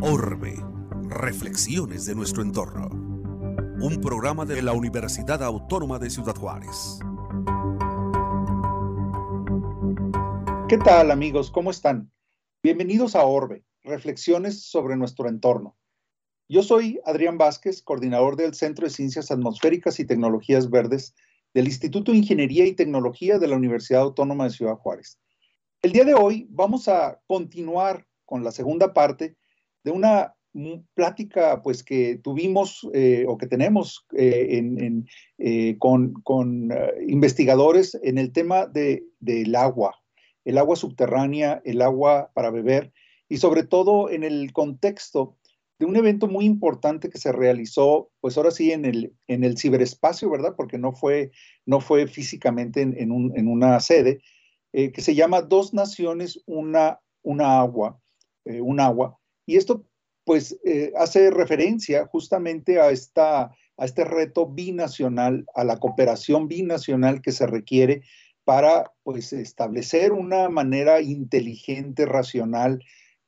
Orbe, reflexiones de nuestro entorno. Un programa de la Universidad Autónoma de Ciudad Juárez. ¿Qué tal amigos? ¿Cómo están? Bienvenidos a Orbe, reflexiones sobre nuestro entorno. Yo soy Adrián Vázquez, coordinador del Centro de Ciencias Atmosféricas y Tecnologías Verdes del Instituto de Ingeniería y Tecnología de la Universidad Autónoma de Ciudad Juárez. El día de hoy vamos a continuar con la segunda parte de una plática pues que tuvimos eh, o que tenemos eh, eh, con, investigadores en el tema de, del agua, el agua subterránea, el agua para beber y sobre todo en el contexto de un evento muy importante que se realizó, pues ahora sí, en el, en el ciberespacio, ¿verdad? Porque no fue, no fue físicamente en, una sede, eh, que se llama Dos Naciones, una, una agua, eh, un agua. Y esto, pues, eh, hace referencia justamente a, esta, a este reto binacional, a la cooperación binacional que se requiere para, pues, establecer una manera inteligente, racional,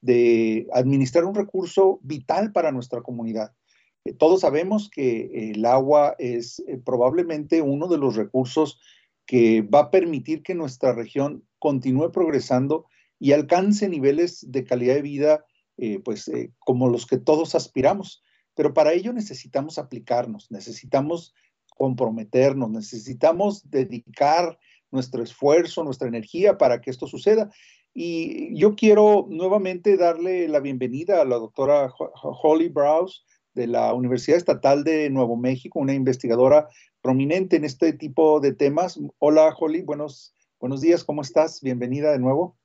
de administrar un recurso vital para nuestra comunidad. Eh, todos sabemos que el agua es eh, probablemente uno de los recursos que va a permitir que nuestra región continúe progresando y alcance niveles de calidad de vida eh, pues como los que todos aspiramos. Pero para ello necesitamos aplicarnos, necesitamos comprometernos, necesitamos dedicar nuestro esfuerzo, nuestra energía para que esto suceda. Y yo quiero nuevamente darle la bienvenida a la doctora Holly Browse de la Universidad Estatal de Nuevo México, una investigadora prominente en este tipo de temas. Hola Holly, buenos, buenos días, ¿cómo estás? Bienvenida de nuevo.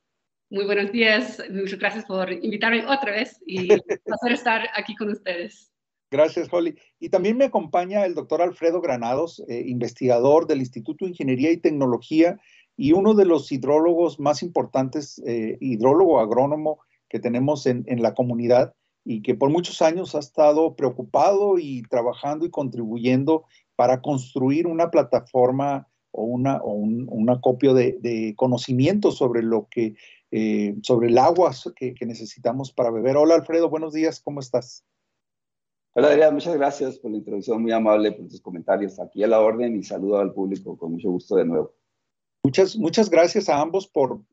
Muy buenos días, muchas gracias por invitarme otra vez y un placer estar aquí con ustedes. Gracias, Holly. Y también me acompaña el doctor Alfredo Granados, eh, investigador del Instituto de Ingeniería y Tecnología y uno de los hidrólogos más importantes, eh, hidrólogo agrónomo que tenemos en, la comunidad y que por muchos años ha estado preocupado y trabajando y contribuyendo para construir una plataforma o, una, un, acopio de, conocimientos sobre lo que, eh, sobre el agua que, que, necesitamos para beber. Hola Alfredo, buenos días, ¿cómo estás? Hola Adrián, muchas gracias por la introducción muy amable, por tus comentarios. Aquí a la orden y saludo al público con mucho gusto de nuevo. Muchas, muchas gracias a ambos por,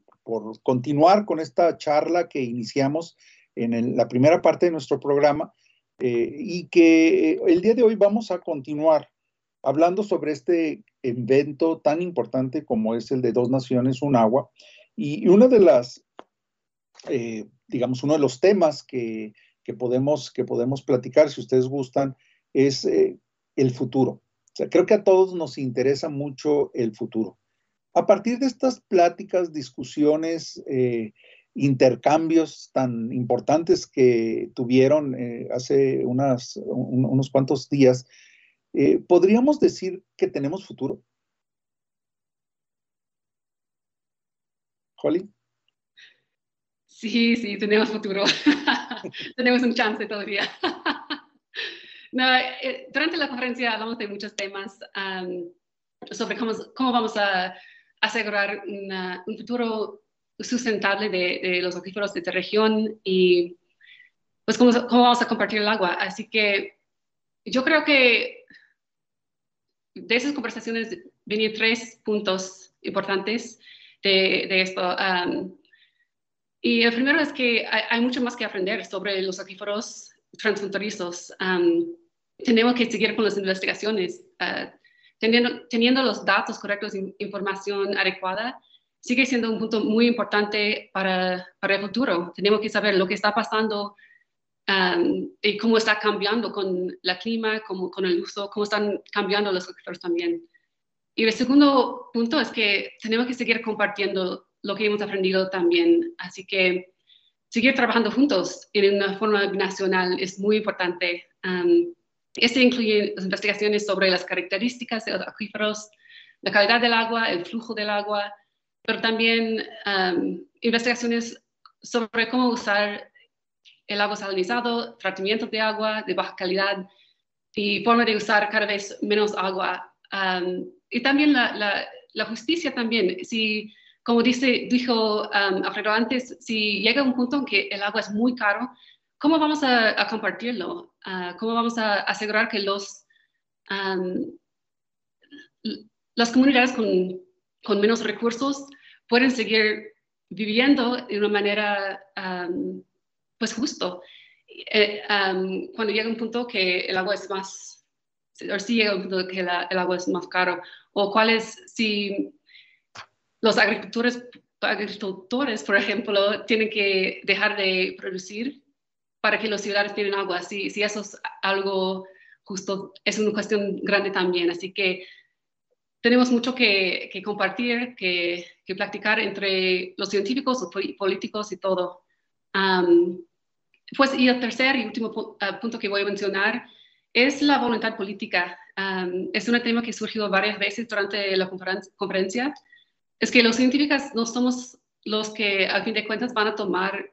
continuar con esta charla que iniciamos en la primera parte de nuestro programa eh, y que el día de hoy vamos a continuar hablando sobre este evento tan importante como es el de Dos Naciones, un agua. Y, una de las, eh, digamos, uno de los temas que, podemos, que podemos platicar, si ustedes gustan, es eh, el futuro. creo que a todos nos interesa mucho el futuro. A partir de estas pláticas, discusiones, eh, intercambios tan importantes que tuvieron eh, hace unos cuantos días, eh, ¿podríamos decir que tenemos futuro? Holly. Sí, sí, tenemos futuro. tenemos un chance todavía. durante la conferencia hablamos de muchos temas sobre cómo, cómo, vamos a asegurar un futuro sustentable de, los acuíferos de esta región y pues cómo, cómo, vamos a compartir el agua. Así que yo creo que de esas conversaciones venían tres puntos importantes de, esto. y el primero es que hay, mucho más que aprender sobre los acuíferos transfronterizos. tenemos que seguir con las investigaciones. Uh, teniendo, los datos correctos, información adecuada, sigue siendo un punto muy importante para, el futuro. Tenemos que saber lo que está pasando um, y cómo está cambiando con la clima, con el uso, cómo están cambiando los sectores también. Y el segundo punto es que tenemos que seguir compartiendo lo que hemos aprendido también. Así que seguir trabajando juntos en una forma nacional es muy importante. Um, este incluye investigaciones sobre las características de los acuíferos, la calidad del agua, el flujo del agua, pero también um, investigaciones sobre cómo usar el agua salinizado, tratamiento de agua de baja calidad y forma de usar cada vez menos agua. Um, y también la, justicia también. Si, como dijo um, Alfredo antes, si llega un punto en que el agua es muy caro, ¿cómo vamos a, compartirlo? Ah, ¿Cómo vamos a asegurar que los, um, las comunidades con, con, menos recursos pueden seguir viviendo de una manera um, pues justo? Eh, cuando llega un punto que el agua es más, o si llega un punto que el agua es más caro, o cuáles, si los agricultores, agricultores, por ejemplo, tienen que dejar de producir para que los ciudadanos tengan agua, si, si eso es algo justo, es una cuestión grande también, así que tenemos mucho que, que compartir, que, que, practicar entre los científicos, los políticos y todo. Pues, y el tercer y último ah, punto que voy a mencionar es la voluntad política. es un tema que surgió varias veces durante la conferencia. Es que los científicos no somos los que, al fin de cuentas, van a tomar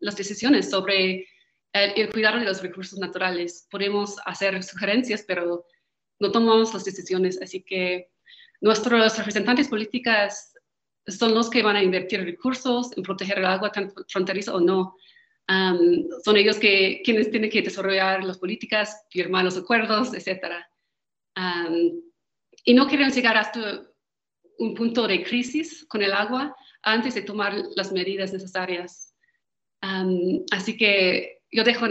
las decisiones sobre el, el cuidado de los recursos naturales. Podemos hacer sugerencias, pero no tomamos las decisiones. Así que nuestros representantes políticos son los que van a invertir recursos en proteger el agua, tanto fronterizo o no son ellos que, quienes tienen que desarrollar las políticas, firmar los acuerdos, etc. y no quieren llegar hasta un punto de crisis con el agua antes de tomar las medidas necesarias. así que yo dejo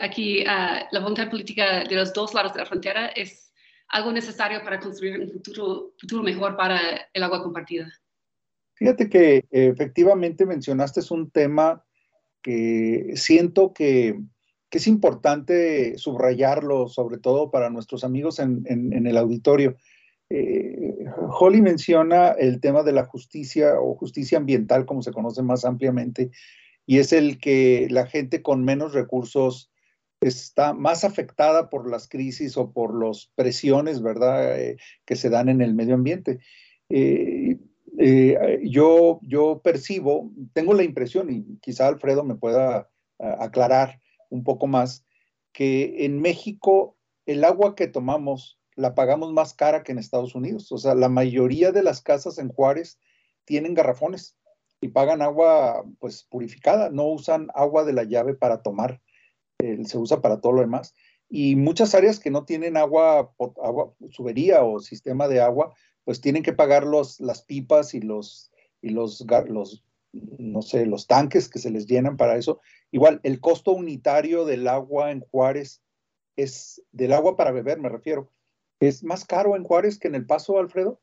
aquí uh, la voluntad política de los dos lados de la frontera es algo necesario para construir un futuro, futuro mejor para el agua compartida. Fíjate que efectivamente mencionaste es un tema que siento que, es importante subrayarlo, sobre todo para nuestros amigos en, el auditorio. Eh, Holly menciona el tema de la justicia o justicia ambiental, como se conoce más ampliamente, y es el que la gente con menos recursos está más afectada por las crisis o por las presiones, ¿verdad?, eh, que se dan en el medio ambiente. Eh, eh, yo, yo percibo, tengo la impresión, y quizá Alfredo me pueda aclarar un poco más, que en México el agua que tomamos la pagamos más cara que en Estados Unidos. O sea, la mayoría de las casas en Juárez tienen garrafones y pagan agua pues purificada, no usan agua de la llave para tomar, se usa para todo lo demás. Y muchas áreas que no tienen agua, agua, subería o sistema de agua, pues tienen que pagar los, las pipas y los, y los, los, no sé, los tanques que se les llenan para eso. Igual, el costo unitario del agua en Juárez es, del agua para beber me refiero, es más caro en Juárez que en El Paso, Alfredo.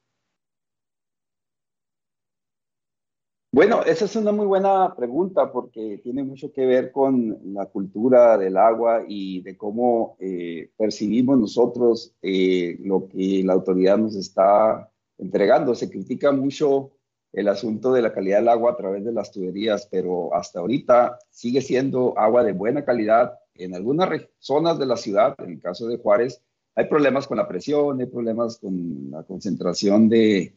Bueno, esa es una muy buena pregunta porque tiene mucho que ver con la cultura del agua y de cómo eh, percibimos nosotros eh, lo que la autoridad nos está entregando. Se critica mucho el asunto de la calidad del agua a través de las tuberías, pero hasta ahorita sigue siendo agua de buena calidad. En algunas zonas de la ciudad, en el caso de Juárez, hay problemas con la presión, hay problemas con la concentración de,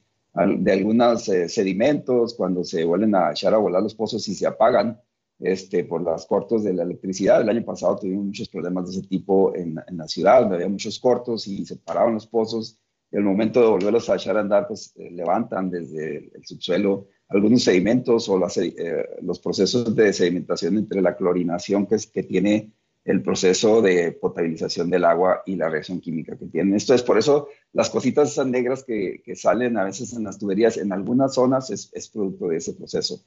de algunos eh, sedimentos cuando se vuelven a echar a volar los pozos y se apagan este, por los cortos de la electricidad. El año pasado tuvimos muchos problemas de ese tipo en, en la ciudad, donde había muchos cortos y se paraban los pozos el momento de volverlos a echar a andar, pues eh, levantan desde el subsuelo algunos sedimentos o eh, los procesos de sedimentación entre la clorinación que, es, que tiene el proceso de potabilización del agua y la reacción química que tiene. Esto es por eso las cositas esas negras que, que salen a veces en las tuberías en algunas zonas es, es, producto de ese proceso.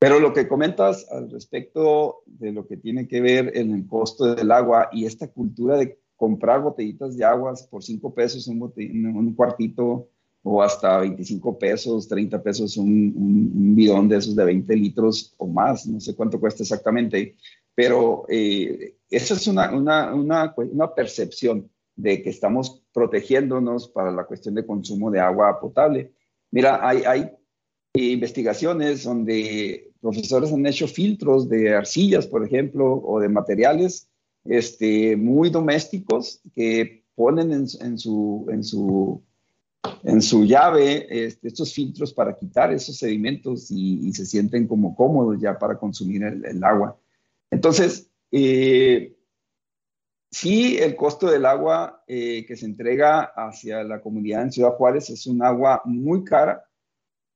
Pero lo que comentas al respecto de lo que tiene que ver en el costo del agua y esta cultura de comprar botellitas de aguas por 5 pesos un, un, cuartito o hasta 25 pesos, 30 pesos un, un, bidón de esos de 20 litros o más, no sé cuánto cuesta exactamente, pero eh, esa es una, una, una, una percepción de que estamos protegiéndonos para la cuestión de consumo de agua potable. Mira, hay, hay investigaciones donde profesores han hecho filtros de arcillas, por ejemplo, o de materiales este, muy domésticos que ponen en, su, en, su, en su llave este, estos filtros para quitar esos sedimentos y, se sienten como cómodos ya para consumir el, agua. Entonces, eh, sí, el costo del agua eh, que se entrega hacia la comunidad en Ciudad Juárez es un agua muy cara,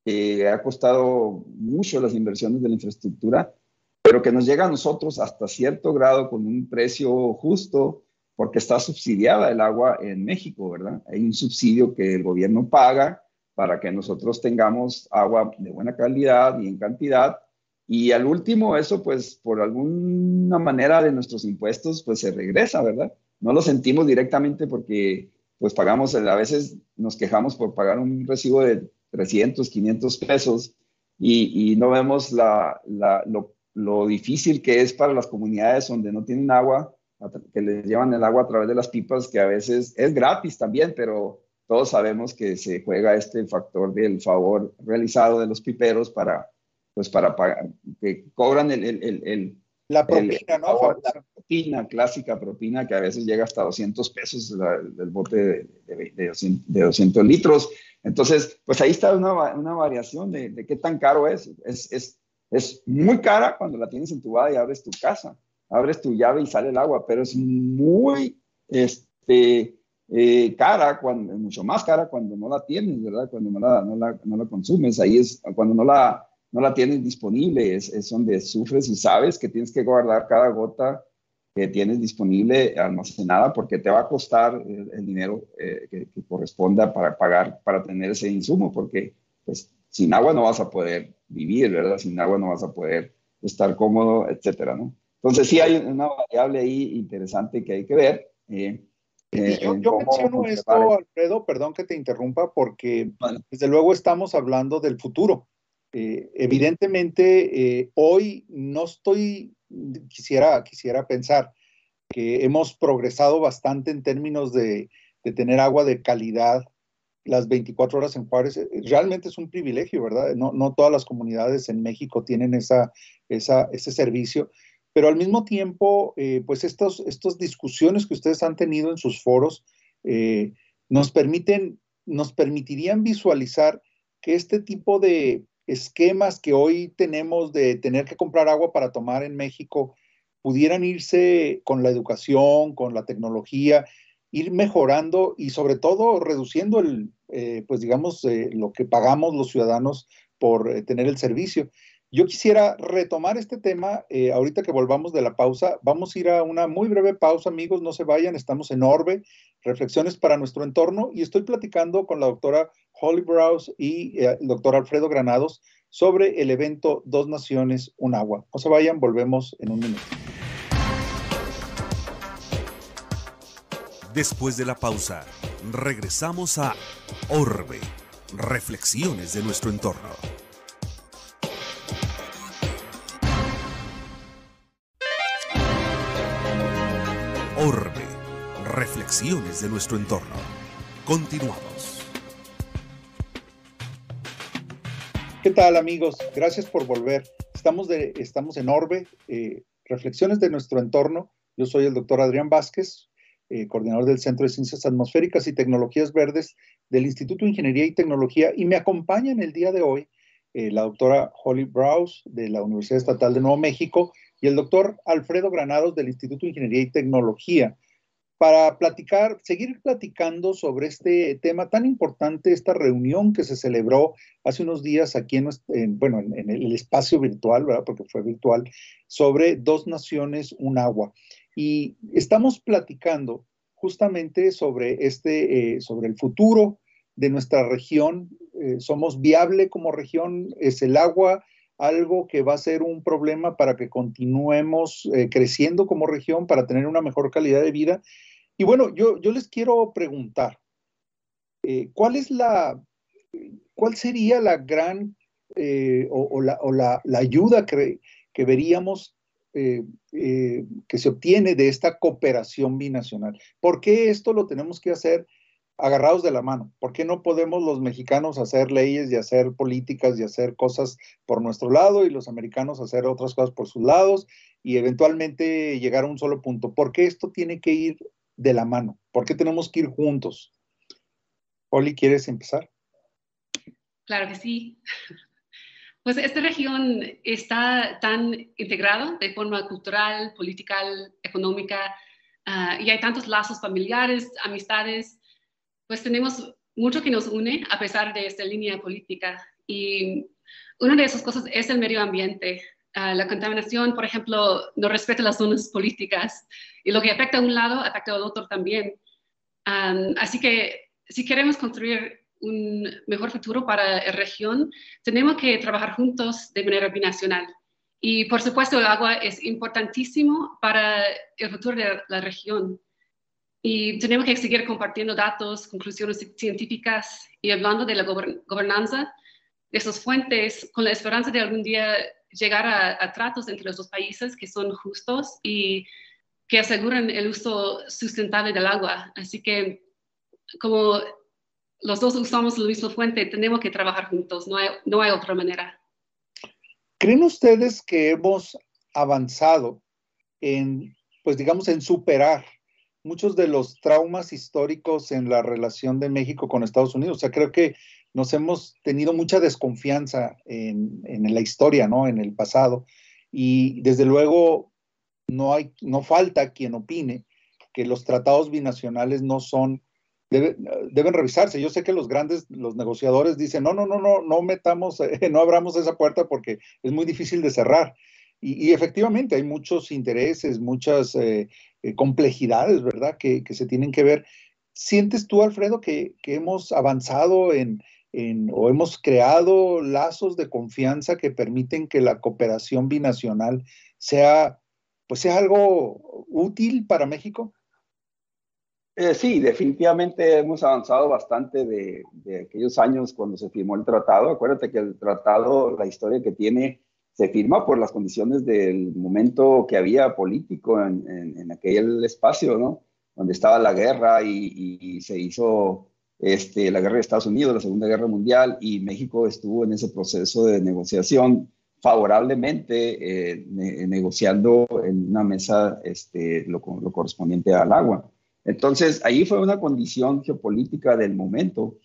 que ha costado mucho las inversiones de la infraestructura, pero que nos llega a nosotros hasta cierto grado con un precio justo, porque está subsidiada el agua en México, ¿verdad? Hay un subsidio que el gobierno paga para que nosotros tengamos agua de buena calidad y en cantidad. Y al último, eso pues por alguna manera de nuestros impuestos pues se regresa, ¿verdad? No lo sentimos directamente porque pues pagamos, a veces nos quejamos por pagar un recibo de 300, 500 pesos y, no vemos la, lo, lo, difícil que es para las comunidades donde no tienen agua, que les llevan el agua a través de las pipas, que a veces es gratis también, pero todos sabemos que se juega este factor del favor realizado de los piperos para, pues para pagar, que cobran el, el, el, la propina, ¿no? La propina, clásica propina, que a veces llega hasta 200 pesos del bote de, de, 200, litros. Entonces, pues ahí está una, una variación de, de, qué tan caro es. es. Es, es. muy cara cuando la tienes entubada y abres tu casa, abres tu llave y sale el agua, pero es muy, este, eh, cara, cuando, mucho más cara cuando no la tienes, ¿verdad? Cuando no la, no la, no la consumes, ahí es cuando no la, no la tienes disponible, es, es, donde sufres y sabes que tienes que guardar cada gota que tienes disponible almacenada porque te va a costar el, dinero eh, que, corresponda para pagar, para tener ese insumo, porque pues sin agua no vas a poder vivir, ¿verdad? Sin agua no vas a poder estar cómodo, etcétera, ¿no? Entonces sí hay una variable ahí interesante que hay que ver. Eh, eh, yo, menciono esto, Alfredo, perdón que te interrumpa, porque desde luego estamos hablando del futuro. Eh, evidentemente, eh, hoy no estoy, quisiera, quisiera pensar que hemos progresado bastante en términos de, de tener agua de calidad las 24 horas en Juárez. Realmente es un privilegio, ¿verdad? No, no todas las comunidades en México tienen esa, esa, ese servicio pero al mismo tiempo, eh, pues estas estos discusiones que ustedes han tenido en sus foros eh, nos permiten, nos permitirían visualizar que este tipo de esquemas que hoy tenemos de tener que comprar agua para tomar en México pudieran irse con la educación, con la tecnología, ir mejorando y sobre todo reduciendo el, eh, pues digamos, lo que pagamos los ciudadanos por tener el servicio. Yo quisiera retomar este tema eh, ahorita que volvamos de la pausa. Vamos a ir a una muy breve pausa, amigos, no se vayan, estamos en Orbe, reflexiones para nuestro entorno y estoy platicando con la doctora Holly Browse y eh, el doctor Alfredo Granados sobre el evento Dos Naciones, un agua. No se vayan, volvemos en un minuto. Después de la pausa, regresamos a Orbe, reflexiones de nuestro entorno. De nuestro entorno. Continuamos. ¿Qué tal amigos? Gracias por volver. Estamos, de, estamos en Orbe, eh, reflexiones de nuestro entorno. Yo soy el doctor Adrián Vázquez, eh, coordinador del Centro de Ciencias Atmosféricas y Tecnologías Verdes del Instituto de Ingeniería y Tecnología y me acompaña en el día de hoy eh, la doctora Holly Browse de la Universidad Estatal de Nuevo México y el doctor Alfredo Granados del Instituto de Ingeniería y Tecnología para platicar, seguir platicando sobre este tema tan importante, esta reunión que se celebró hace unos días aquí en, bueno, en, el espacio virtual, ¿verdad? porque fue virtual, sobre dos naciones, un agua. Y estamos platicando justamente sobre, este, eh, sobre el futuro de nuestra región. Eh, somos viable como región, es el agua algo que va a ser un problema para que continuemos eh, creciendo como región, para tener una mejor calidad de vida. Y bueno, yo, yo les quiero preguntar, eh, ¿cuál es la, cuál sería la gran eh, o, la, o la, la, ayuda que, que veríamos que se obtiene de esta cooperación binacional? ¿Por qué esto lo tenemos que hacer agarrados de la mano. ¿Por qué no podemos los mexicanos hacer leyes y hacer políticas y hacer cosas por nuestro lado y los americanos hacer otras cosas por sus lados y eventualmente llegar a un solo punto? ¿Por qué esto tiene que ir de la mano? ¿Por qué tenemos que ir juntos? Oli, ¿quieres empezar? Claro que sí. Pues esta región está tan integrada de forma cultural, política, económica, ah, y hay tantos lazos familiares, amistades, pues tenemos mucho que nos une a pesar de esta línea política. Y una de esas cosas es el medio ambiente. La contaminación, por ejemplo, no respeta las zonas políticas y lo que afecta a un lado afecta al otro también. así que si queremos construir un mejor futuro para la región, tenemos que trabajar juntos de manera binacional. Y por supuesto, el agua es importantísimo para el futuro de la región. Y tenemos que seguir compartiendo datos, conclusiones científicas y hablando de la gobernanza de esas fuentes con la esperanza de algún día llegar a, tratos entre los dos países que son justos y que aseguren el uso sustentable del agua. Así que como los dos usamos la misma fuente, tenemos que trabajar juntos, no hay, no hay otra manera. ¿Creen ustedes que hemos avanzado en, pues digamos, en superar muchos de los traumas históricos en la relación de México con Estados Unidos? O sea, creo que nos hemos tenido mucha desconfianza en, la historia, ¿no? En el pasado. Y desde luego no, hay, no falta quien opine que los tratados binacionales no son, deben revisarse. Yo sé que los grandes, los negociadores dicen, no, no, no, no, no metamos, no abramos esa puerta porque es muy difícil de cerrar. Y, efectivamente hay muchos intereses, muchas eh, eh, complejidades, ¿verdad? Que, se tienen que ver. ¿Sientes tú, Alfredo, que hemos avanzado en, o hemos creado lazos de confianza que permiten que la cooperación binacional sea, pues sea algo útil para México? Eh, sí, definitivamente hemos avanzado bastante de, aquellos años cuando se firmó el tratado. Acuérdate que el tratado, la historia que tiene, se firma por las condiciones del momento que había político en, aquel espacio, ¿no? Donde estaba la guerra y se hizo este, la guerra de Estados Unidos, la Segunda Guerra Mundial, y México estuvo en ese proceso de negociación favorablemente, eh, negociando en una mesa este, lo, correspondiente al agua. Entonces, ahí fue una condición geopolítica del momento.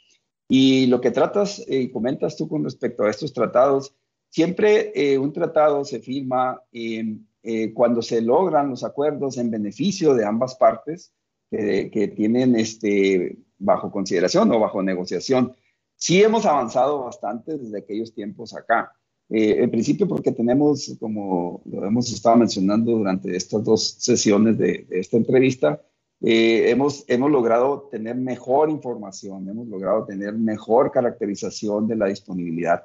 Y lo que tratas y comentas tú con respecto a estos tratados, siempre eh, un tratado se firma eh, cuando se logran los acuerdos en beneficio de ambas partes que tienen este, bajo consideración o bajo negociación. Sí hemos avanzado bastante desde aquellos tiempos acá. Eh, en principio porque tenemos, como lo hemos estado mencionando durante estas dos sesiones de, esta entrevista, eh, hemos, hemos logrado tener mejor información, hemos logrado tener mejor caracterización de la disponibilidad.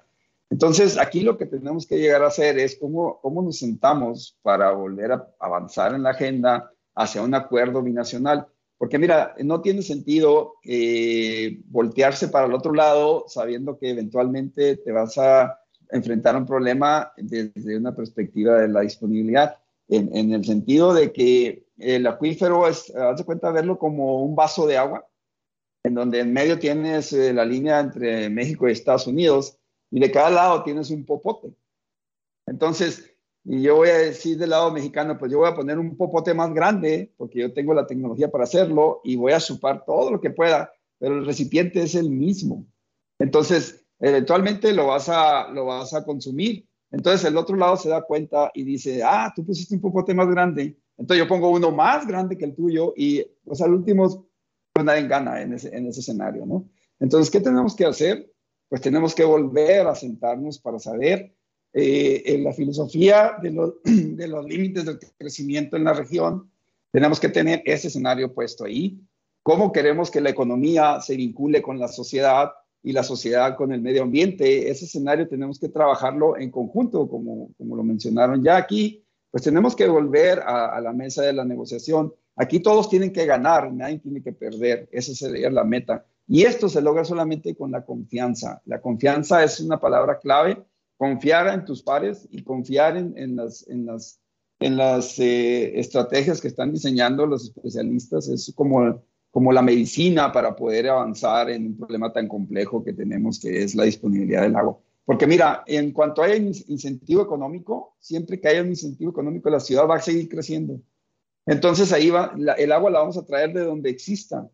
Entonces, aquí lo que tenemos que llegar a hacer es cómo, cómo nos sentamos para volver a avanzar en la agenda hacia un acuerdo binacional. Porque mira, no tiene sentido eh, voltearse para el otro lado sabiendo que eventualmente te vas a enfrentar un problema desde una perspectiva de la disponibilidad, en, el sentido de que el acuífero es, haz de cuenta, verlo como un vaso de agua, en donde en medio tienes eh, la línea entre México y Estados Unidos, y de cada lado tienes un popote. Entonces, y yo voy a decir del lado mexicano, pues yo voy a poner un popote más grande, porque yo tengo la tecnología para hacerlo, y voy a chupar todo lo que pueda, pero el recipiente es el mismo. Entonces, eventualmente lo vas a, lo vas a consumir. Entonces, el otro lado se da cuenta y dice, ah, tú pusiste un popote más grande. Entonces, yo pongo uno más grande que el tuyo y, pues, al último, pues nadie gana en ese, en ese escenario, ¿no? Entonces, ¿qué tenemos que hacer? Pues tenemos que volver a sentarnos para saber eh, en la filosofía de los, límites del crecimiento en la región, tenemos que tener ese escenario puesto ahí. ¿Cómo queremos que la economía se vincule con la sociedad y la sociedad con el medio ambiente? Ese escenario tenemos que trabajarlo en conjunto, como, como lo mencionaron ya aquí. Pues tenemos que volver a, a la mesa de la negociación. Aquí todos tienen que ganar, nadie tiene que perder. Esa sería la meta. Y esto se logra solamente con la confianza. La confianza es una palabra clave confiar en tus pares y confiar en, las, en las, en las eh, estrategias que están diseñando los especialistas es como, como la medicina para poder avanzar en un problema tan complejo que tenemos que es la disponibilidad del agua. Porque mira, en cuanto haya incentivo económico, siempre que haya un incentivo económico, la ciudad va a seguir creciendo. Entonces ahí va, el agua la vamos a traer de donde exista.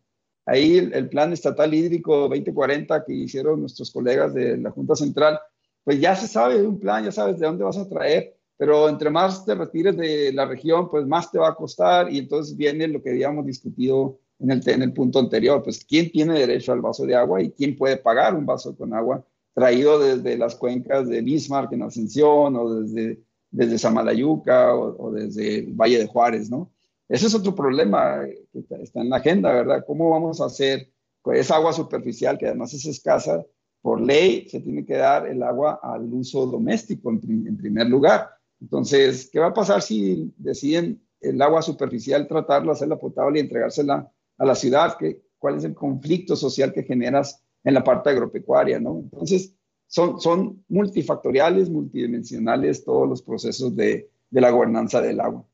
Ahí el, el, Plan Estatal Hídrico 2040 que hicieron nuestros colegas de la Junta Central pues ya se sabe de un plan, ya sabes de dónde vas a traer pero entre más te retires de la región, pues más te va a costar y entonces viene lo que habíamos discutido en el, en el punto anterior, pues quién tiene derecho al vaso de agua y quién puede pagar un vaso con agua traído desde las cuencas de Bismarck en Ascensión o desde, desde Samalayuca o, desde el Valle de Juárez, ¿no? Ese es otro problema que está en la agenda, ¿verdad? ¿Cómo vamos a hacer con esa agua superficial que además es escasa? Por ley se tiene que dar el agua al uso doméstico en, en primer lugar. Entonces, ¿qué va a pasar si deciden el agua superficial tratarla, hacerla potable y entregársela a la ciudad? ¿Qué, ¿Cuál es el conflicto social que generas en la parte agropecuaria, ¿no? Entonces, son, son multifactoriales, multidimensionales todos los procesos de, de la gobernanza del agua.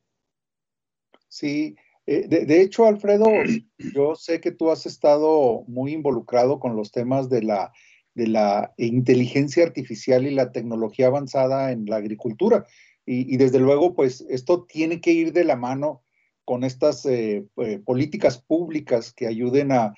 Sí, eh, de, de, hecho, Alfredo, yo sé que tú has estado muy involucrado con los temas de la, de la inteligencia artificial y la tecnología avanzada en la agricultura. Y, desde luego, pues esto tiene que ir de la mano con estas eh, eh, políticas públicas que ayuden a,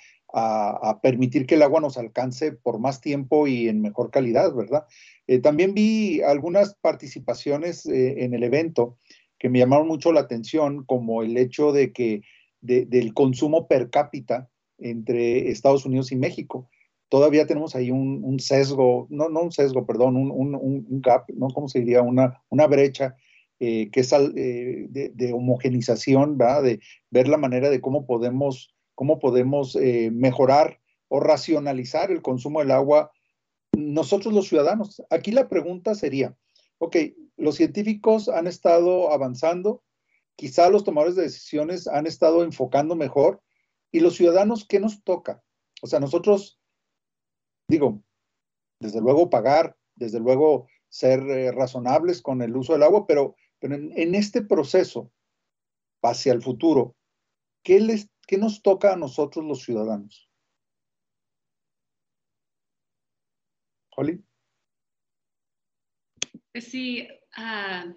permitir que el agua nos alcance por más tiempo y en mejor calidad, ¿verdad? Eh, también vi algunas participaciones en el evento que me llamaron mucho la atención, como el hecho de que del consumo per cápita entre Estados Unidos y México. Todavía tenemos ahí un, sesgo, no, no un sesgo, perdón, un, gap, ¿no? ¿Cómo se diría? Una, brecha eh, que es de, de, homogenización, ¿verdad? De ver la manera de cómo podemos cómo podemos eh, mejorar o racionalizar el consumo del agua nosotros los ciudadanos. Aquí la pregunta sería, ok, los científicos han estado avanzando, quizá los tomadores de decisiones han estado enfocando mejor, y los ciudadanos, ¿qué nos toca? O sea, nosotros, digo, desde luego pagar, desde luego ser eh, razonables con el uso del agua, pero, pero en, este proceso hacia el futuro, ¿qué les ¿Qué nos toca a nosotros los ciudadanos? Holly. Pues sí, uh,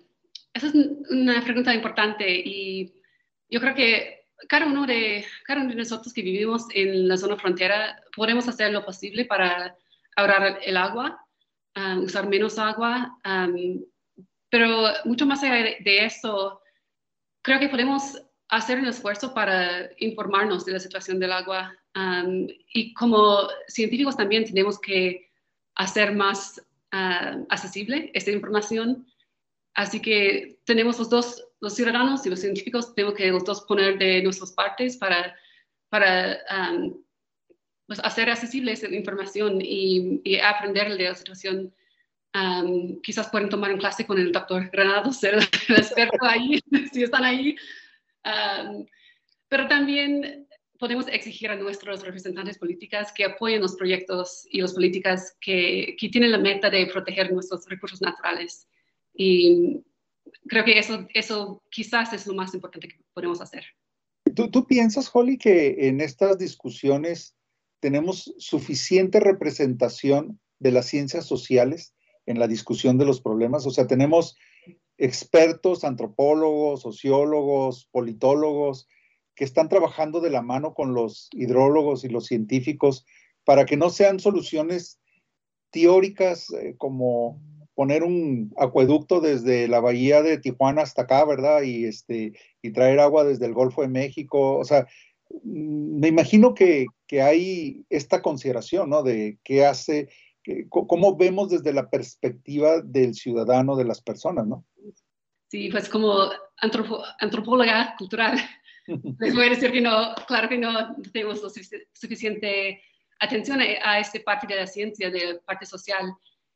esa es una pregunta importante y yo creo que cada uno, de, cada de nosotros que vivimos en la zona frontera podemos hacer lo posible para ahorrar el agua, um, usar menos agua, um, pero mucho más allá de, eso, creo que podemos hacer un esfuerzo para informarnos de la situación del agua um, y como científicos también tenemos que hacer más accesible esta información. Así que tenemos los dos, los ciudadanos y los científicos, tenemos que los dos poner de nuestras partes para, para um, pues hacer accesible esa información y, aprender de la situación. Um, quizás pueden tomar un clase con el doctor Granados, el experto ahí, si están ahí, pero también podemos exigir a nuestros representantes políticos que apoyen los proyectos y las políticas que, que, tienen la meta de proteger nuestros recursos naturales. Y creo que eso, eso quizás es lo más importante que podemos hacer. ¿Tú, ¿Tú piensas, Holly, que en estas discusiones tenemos suficiente representación de las ciencias sociales en la discusión de los problemas? O sea, tenemos expertos, antropólogos, sociólogos, politólogos, que están trabajando de la mano con los hidrólogos y los científicos para que no sean soluciones teóricas eh, como poner un acueducto desde la bahía de Tijuana hasta acá, ¿verdad? Y, este, y traer agua desde el Golfo de México. O sea, mm, me imagino que, que hay esta consideración, ¿no? De qué hace, cómo vemos desde la perspectiva del ciudadano, de las personas, ¿no? Sí, pues como antropóloga cultural, les voy a decir que no, claro que no tenemos suficiente atención a, esta parte de la ciencia, de la parte social,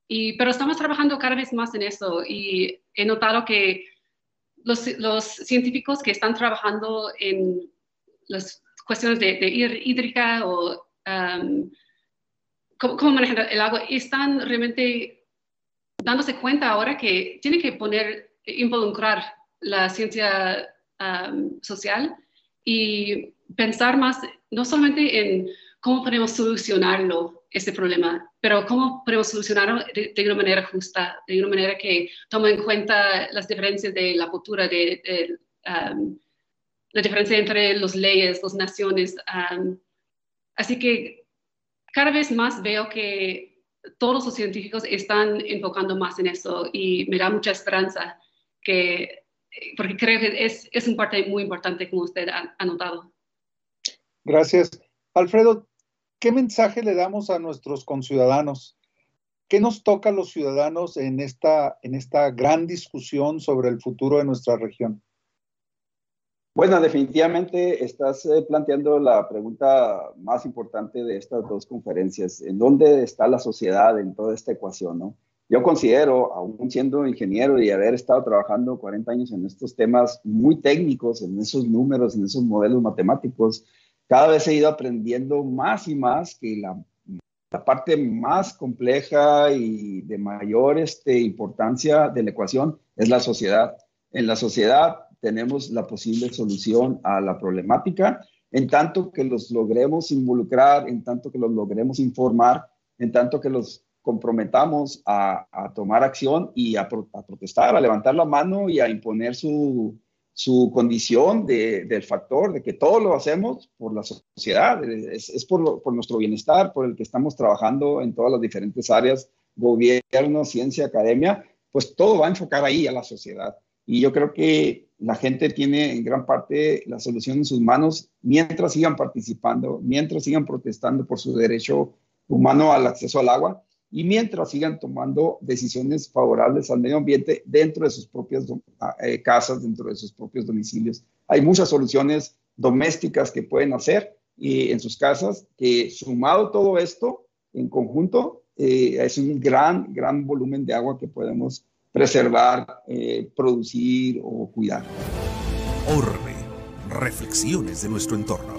y, pero estamos trabajando cada vez más en eso y he notado que los, los científicos que están trabajando en las cuestiones de, hídrica o um, cómo, cómo manejar el agua están realmente dándose cuenta ahora que tienen que poner involucrar la ciencia social y pensar más, no solamente en cómo podemos solucionarlo, este problema, pero cómo podemos solucionarlo de, una manera justa, de una manera que toma en cuenta las diferencias de la cultura, de, la diferencia entre las leyes, las naciones. así que cada vez más veo que todos los científicos están enfocando más en eso y me da mucha esperanza que, porque creo que es, es un parte muy importante como usted ha, ha notado. Gracias. Alfredo, ¿qué mensaje le damos a nuestros conciudadanos? ¿Qué nos toca a los ciudadanos en esta, en esta gran discusión sobre el futuro de nuestra región? Bueno, definitivamente estás eh, planteando la pregunta más importante de estas dos conferencias. ¿En dónde está la sociedad en toda esta ecuación? ¿no? Yo considero, aún siendo ingeniero y haber estado trabajando 40 años en estos temas muy técnicos, en esos números, en esos modelos matemáticos, cada vez he ido aprendiendo más y más que la parte más compleja y de mayor este, importancia de la ecuación es la sociedad. En la sociedad tenemos la posible solución a la problemática en tanto que los logremos involucrar, en tanto que los logremos informar, en tanto que los comprometamos a, tomar acción y a protestar, a levantar la mano y a imponer su, su condición del factor de que todo lo hacemos por la sociedad, es, por, por, nuestro bienestar, por el que estamos trabajando en todas las diferentes áreas, gobierno, ciencia, academia, pues todo va a enfocar ahí a la sociedad. Y yo creo que la gente tiene en gran parte la solución en sus manos mientras sigan participando, mientras sigan protestando por su derecho humano al acceso al agua y mientras sigan tomando decisiones favorables al medio ambiente dentro de sus propias ah, eh, casas, dentro de sus propios domicilios. Hay muchas soluciones domésticas que pueden hacer y en sus casas, que sumado todo esto en conjunto, eh, es un gran, gran volumen de agua que podemos preservar, eh, producir o cuidar. Orbe, reflexiones de nuestro entorno.